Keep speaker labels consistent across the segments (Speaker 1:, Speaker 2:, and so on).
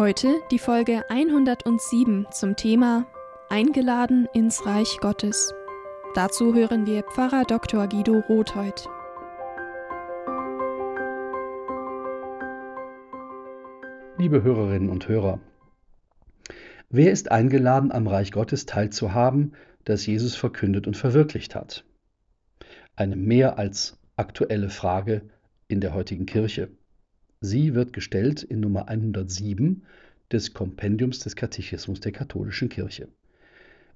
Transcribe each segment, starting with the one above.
Speaker 1: Heute die Folge 107 zum Thema Eingeladen ins Reich Gottes. Dazu hören wir Pfarrer Dr. Guido Rothheut.
Speaker 2: Liebe Hörerinnen und Hörer, wer ist eingeladen, am Reich Gottes teilzuhaben, das Jesus verkündet und verwirklicht hat? Eine mehr als aktuelle Frage in der heutigen Kirche. Sie wird gestellt in Nummer 107 des Kompendiums des Katechismus der katholischen Kirche.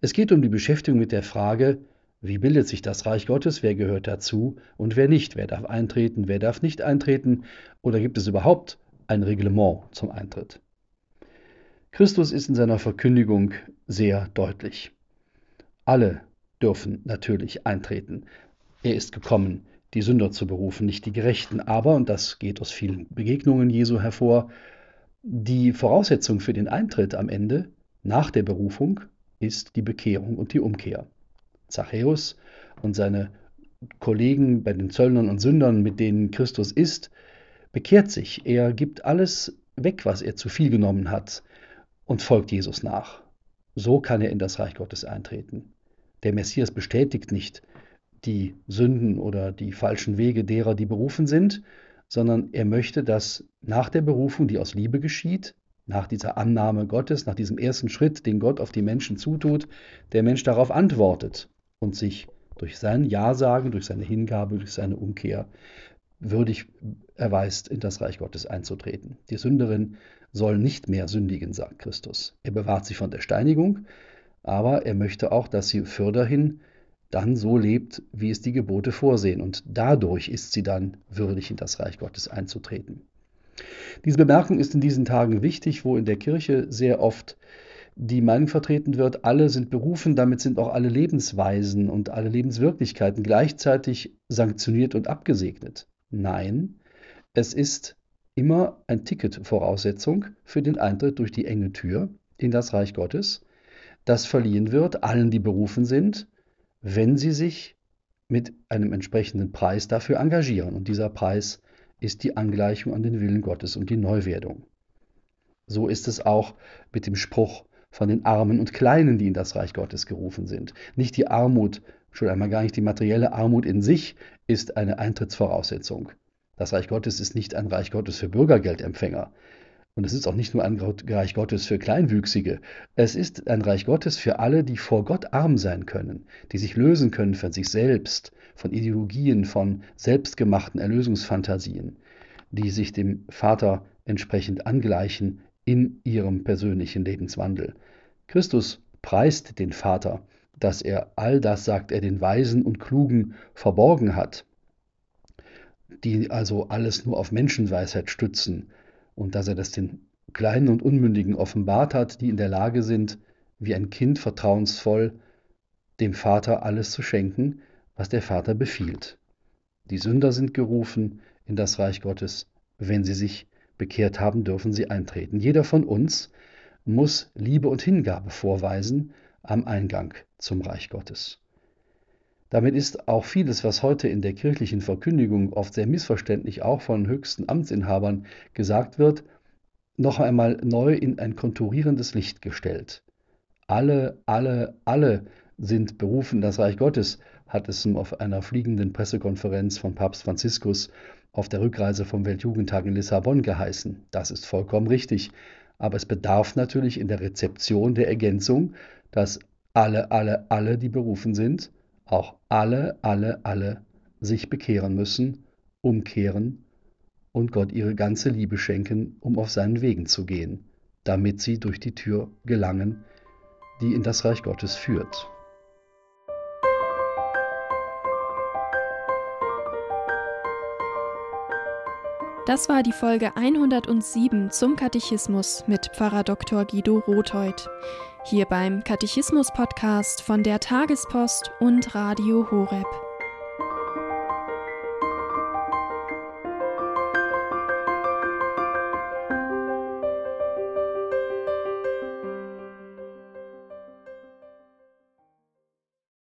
Speaker 2: Es geht um die Beschäftigung mit der Frage, wie bildet sich das Reich Gottes, wer gehört dazu und wer nicht, wer darf eintreten, wer darf nicht eintreten oder gibt es überhaupt ein Reglement zum Eintritt. Christus ist in seiner Verkündigung sehr deutlich. Alle dürfen natürlich eintreten. Er ist gekommen, die Sünder zu berufen, nicht die Gerechten. Aber, und das geht aus vielen Begegnungen Jesu hervor, die Voraussetzung für den Eintritt am Ende, nach der Berufung, ist die Bekehrung und die Umkehr. Zachäus und seine Kollegen bei den Zöllnern und Sündern, mit denen Christus ist, bekehrt sich. Er gibt alles weg, was er zu viel genommen hat, und folgt Jesus nach. So kann er in das Reich Gottes eintreten. Der Messias bestätigt nicht, die Sünden oder die falschen Wege derer, die berufen sind, sondern er möchte, dass nach der Berufung, die aus Liebe geschieht, nach dieser Annahme Gottes, nach diesem ersten Schritt, den Gott auf die Menschen zutut, der Mensch darauf antwortet und sich durch sein Ja-Sagen, durch seine Hingabe, durch seine Umkehr würdig erweist, in das Reich Gottes einzutreten. Die Sünderin soll nicht mehr sündigen, sagt Christus. Er bewahrt sie von der Steinigung, aber er möchte auch, dass sie fürderhin dann so lebt, wie es die Gebote vorsehen. Und dadurch ist sie dann würdig, in das Reich Gottes einzutreten. Diese Bemerkung ist in diesen Tagen wichtig, wo in der Kirche sehr oft die Meinung vertreten wird, alle sind berufen, damit sind auch alle Lebensweisen und alle Lebenswirklichkeiten gleichzeitig sanktioniert und abgesegnet. Nein, es ist immer ein Ticket-Voraussetzung für den Eintritt durch die enge Tür in das Reich Gottes, das verliehen wird allen, die berufen sind, wenn sie sich mit einem entsprechenden Preis dafür engagieren. Und dieser Preis ist die Angleichung an den Willen Gottes und die Neuwerdung. So ist es auch mit dem Spruch von den Armen und Kleinen, die in das Reich Gottes gerufen sind. Nicht die Armut, schon einmal gar nicht die materielle Armut in sich ist eine Eintrittsvoraussetzung. Das Reich Gottes ist nicht ein Reich Gottes für Bürgergeldempfänger, und es ist auch nicht nur ein Reich Gottes für Kleinwüchsige. Es ist ein Reich Gottes für alle, die vor Gott arm sein können, die sich lösen können von sich selbst, von Ideologien, von selbstgemachten Erlösungsfantasien, die sich dem Vater entsprechend angleichen in ihrem persönlichen Lebenswandel. Christus preist den Vater, dass er all das, sagt er, den Weisen und Klugen verborgen hat, die also alles nur auf Menschenweisheit stützen, und dass er das den Kleinen und Unmündigen offenbart hat, die in der Lage sind, wie ein Kind vertrauensvoll dem Vater alles zu schenken, was der Vater befiehlt. Die Sünder sind gerufen in das Reich Gottes. Wenn sie sich bekehrt haben, dürfen sie eintreten. Jeder von uns muss Liebe und Hingabe vorweisen am Eingang zum Reich Gottes. Damit ist auch vieles, was heute in der kirchlichen Verkündigung oft sehr missverständlich auch von höchsten Amtsinhabern gesagt wird, noch einmal neu in ein konturierendes Licht gestellt. Alle, alle, alle sind berufen, das Reich Gottes, hat es auf einer fliegenden Pressekonferenz von Papst Franziskus auf der Rückreise vom Weltjugendtag in Lissabon geheißen. Das ist vollkommen richtig. Aber es bedarf natürlich in der Rezeption der Ergänzung, dass alle, alle, alle, die berufen sind, auch alle, alle, alle sich bekehren müssen, umkehren und Gott ihre ganze Liebe schenken, um auf seinen Wegen zu gehen, damit sie durch die Tür gelangen, die in das Reich Gottes führt.
Speaker 1: Das war die Folge 107 zum Katechismus mit Pfarrer Dr. Guido Rotheuth. Hier beim Katechismus-Podcast von der Tagespost und Radio Horeb.